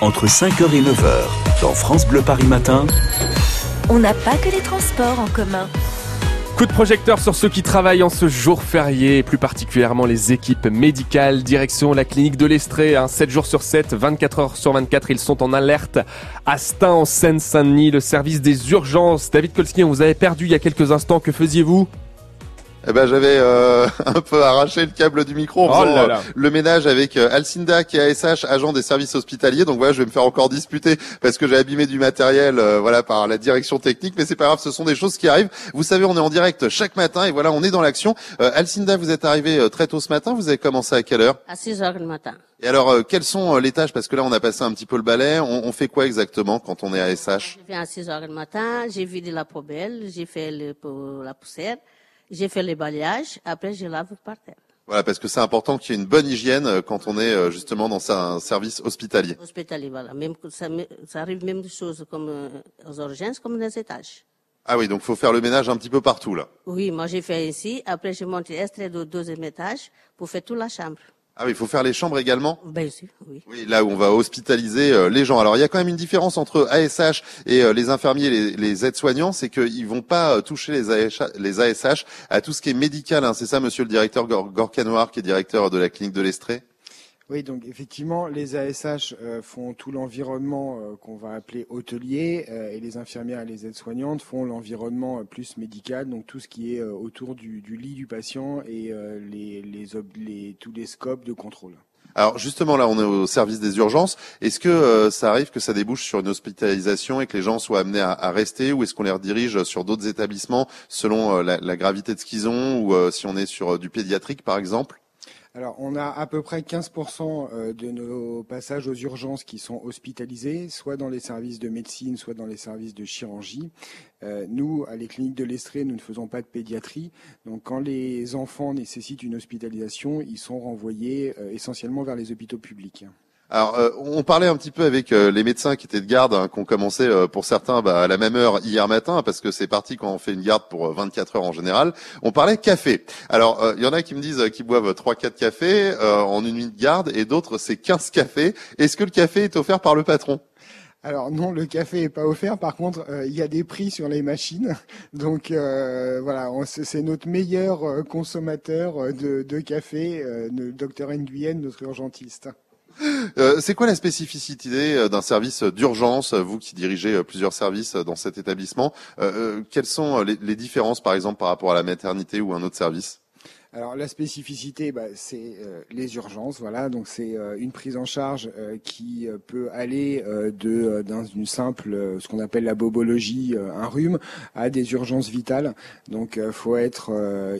entre 5h et 9h, dans France Bleu Paris Matin. On n'a pas que les transports en commun. Coup de projecteur sur ceux qui travaillent en ce jour férié, et plus particulièrement les équipes médicales. Direction la clinique de l'Estrée, 7 jours sur 7, 24 heures sur 24, ils sont en alerte. À Stein, en Seine-Saint-Denis, le service des urgences. David Kolski, on vous avait perdu il y a quelques instants, que faisiez-vous? Eh ben j'avais euh, un peu arraché le câble du micro en Oh faisant là euh, là. le ménage avec euh, Alcinda qui est ASH, agent des services hospitaliers. Donc voilà, je vais me faire encore disputer parce que j'ai abîmé du matériel euh, voilà par la direction technique, mais c'est pas grave, ce sont des choses qui arrivent. Vous savez, on est en direct chaque matin et voilà, on est dans l'action. Euh, Alcinda, vous êtes arrivée euh, très tôt ce matin, vous avez commencé à quelle heure? À 6 heures du matin. Et alors euh, quelles sont euh, les tâches? Parce que là on a passé un petit peu le balai, on, on fait quoi exactement quand on est ASH Je viens à 6 heures du matin, j'ai vidé la poubelle, j'ai fait le, pour la poussière, j'ai fait le balayage, après je lave par terre. Voilà, parce que c'est important qu'il y ait une bonne hygiène euh, quand on est euh, justement dans un service hospitalier. Hospitalier, voilà. Même ça, ça arrive même des choses comme euh, aux urgences, comme les étages. Ah oui, donc faut faire le ménage un petit peu partout là. Oui, moi j'ai fait ici, après j'ai monté extrait du deuxième étage pour faire toute la chambre. Ah oui, il faut faire les chambres également. Bien sûr, oui. Oui, là où on va hospitaliser euh, les gens. Alors il y a quand même une différence entre ASH et euh, les infirmiers, les, les aides-soignants, c'est qu'ils vont pas euh, toucher les ASH, les ASH à tout ce qui est médical. hein. C'est ça, Monsieur le directeur Gor- Gorka Noir, qui est directeur de la clinique de l'Estrée. Oui, donc effectivement, les ASH euh, font tout l'environnement euh, qu'on va appeler hôtelier euh, et les infirmières et les aides-soignantes font l'environnement plus médical, donc tout ce qui est autour du, lit du patient et les, tous les scopes de contrôle. Alors justement là, on est au service des urgences. Est-ce que ça arrive que ça débouche sur une hospitalisation et que les gens soient amenés à, rester, ou est-ce qu'on les redirige sur d'autres établissements selon la, gravité de ce qu'ils ont, ou si on est sur du pédiatrique par exemple? Alors, on a à peu près 15% euh, de nos passages aux urgences qui sont hospitalisés, soit dans les services de médecine, soit dans les services de chirurgie. Euh, nous, à les cliniques de l'Estrée, nous ne faisons pas de pédiatrie. Donc, quand les enfants nécessitent une hospitalisation, ils sont renvoyés euh, essentiellement vers les hôpitaux publics. Alors, euh, on parlait un petit peu avec euh, les médecins qui étaient de garde, hein, qui ont commencé euh, pour certains bah, à la même heure hier matin, parce que c'est parti quand on fait une garde pour euh, 24 heures en général. On parlait café. Alors, euh, il y en a qui me disent euh, qu'ils boivent 3-4 cafés euh, en une nuit de garde, et d'autres c'est 15 cafés. Est-ce que le café est offert par le patron? Alors non, le café est pas offert. Par contre, euh, il y a des prix sur les machines. Donc euh, voilà, c'est notre meilleur euh, consommateur euh, de, de café, euh, le docteur Nguyen, notre urgentiste. Euh, C'est quoi la spécificité euh, d'un service d'urgence, vous qui dirigez euh, plusieurs services dans cet établissement? Quelles sont les, les différences, par exemple, par rapport à la maternité ou un autre service? Alors la spécificité, bah, c'est euh, les urgences, voilà. Donc c'est euh, une prise en charge euh, qui peut aller de euh, dans une simple, ce qu'on appelle la bobologie, un rhume, à des urgences vitales. Donc faut être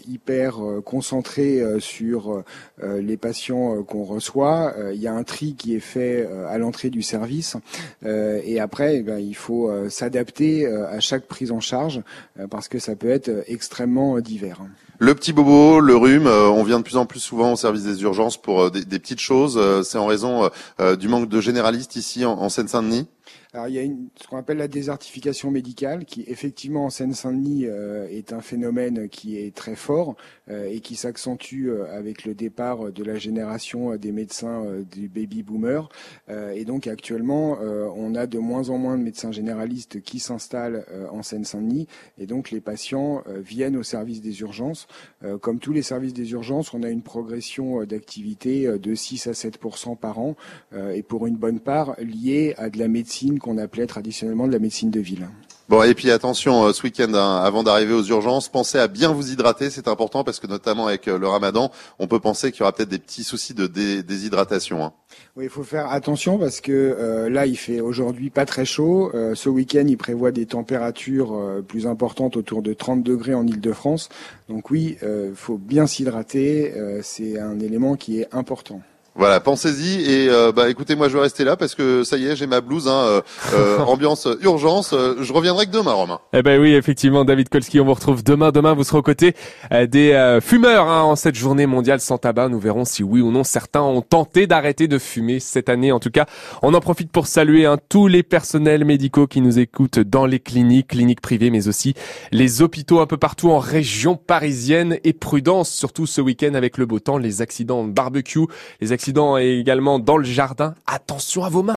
hyper concentré sur les patients qu'on reçoit. Il y a un tri qui est fait à l'entrée du service, et après, eh ben, il faut s'adapter à chaque prise en charge parce que ça peut être extrêmement divers. Le petit bobo, le euh, on vient de plus en plus souvent au service des urgences pour euh, des, petites choses. Euh, C'est en raison du manque de généralistes ici en, en Seine-Saint-Denis. Alors il y a une, ce qu'on appelle la désertification médicale, qui effectivement en Seine-Saint-Denis euh, est un phénomène qui est très fort euh, et qui s'accentue euh, avec le départ de la génération euh, des médecins euh, du baby boomer. Et donc actuellement, on a de moins en moins de médecins généralistes qui s'installent en Seine-Saint-Denis et donc les patients viennent au service des urgences. Comme tous les services des urgences, on a une progression d'activité de 6 à 7 par an et pour une bonne part liée à de la médecine qu'on appelait traditionnellement de la médecine de ville. Bon, et puis attention, euh, ce week-end, hein, avant d'arriver aux urgences, pensez à bien vous hydrater, c'est important parce que notamment avec euh, le ramadan, on peut penser qu'il y aura peut-être des petits soucis de dé- déshydratation. hein. Oui, il faut faire attention parce que euh, là, il fait aujourd'hui pas très chaud. Euh, ce week-end, il prévoit des températures euh, plus importantes, autour de 30 degrés en Île-de-France. Donc oui, il faut bien s'hydrater. C'est un élément qui est important. Voilà, pensez-y et euh, bah écoutez, moi je vais rester là parce que ça y est, j'ai ma blouse, hein, euh, euh, ambiance euh, urgence. Euh, je reviendrai que demain, Romain. Eh ben oui, effectivement, David Kolski, on vous retrouve demain. Demain, vous serez aux côtés euh, des euh, fumeurs hein, en cette journée mondiale sans tabac. Nous verrons si oui ou non certains ont tenté d'arrêter de fumer cette année. En tout cas, on en profite pour saluer hein, tous les personnels médicaux qui nous écoutent dans les cliniques, cliniques privées, mais aussi les hôpitaux un peu partout en région parisienne. Et prudence, surtout ce week-end avec le beau temps, les accidents de barbecue, les accidents également dans le jardin. Attention à vos mains.